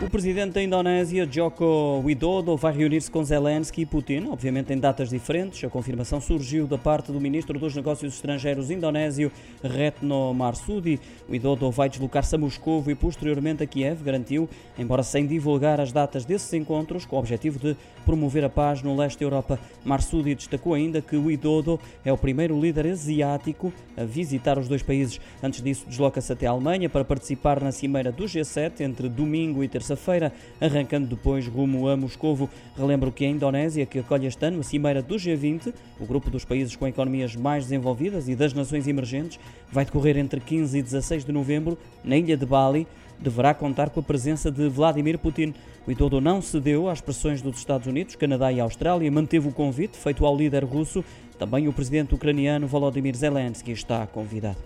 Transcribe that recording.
O presidente da Indonésia, Joko Widodo, vai reunir-se com Zelensky e Putin, obviamente em datas diferentes. A confirmação surgiu da parte do ministro dos Negócios Estrangeiros indonésio, Retno Marsudi. Widodo vai deslocar-se a Moscou e posteriormente a Kiev, garantiu, embora sem divulgar as datas desses encontros, com o objetivo de promover a paz no leste da Europa. Marsudi destacou ainda que Widodo é o primeiro líder asiático a visitar os dois países. Antes disso, desloca-se até a Alemanha para participar na cimeira do G7 entre domingo e terça terça-feira, arrancando depois rumo a Moscovo. Relembro que a Indonésia, que acolhe este ano a Cimeira do G20, o grupo dos países com economias mais desenvolvidas e das nações emergentes, vai decorrer entre 15 e 16 de novembro na ilha de Bali. Deverá contar com a presença de Vladimir Putin. O Itodo não cedeu às pressões dos Estados Unidos, Canadá e Austrália, manteve o convite feito ao líder russo. Também o presidente ucraniano Volodymyr Zelensky está convidado.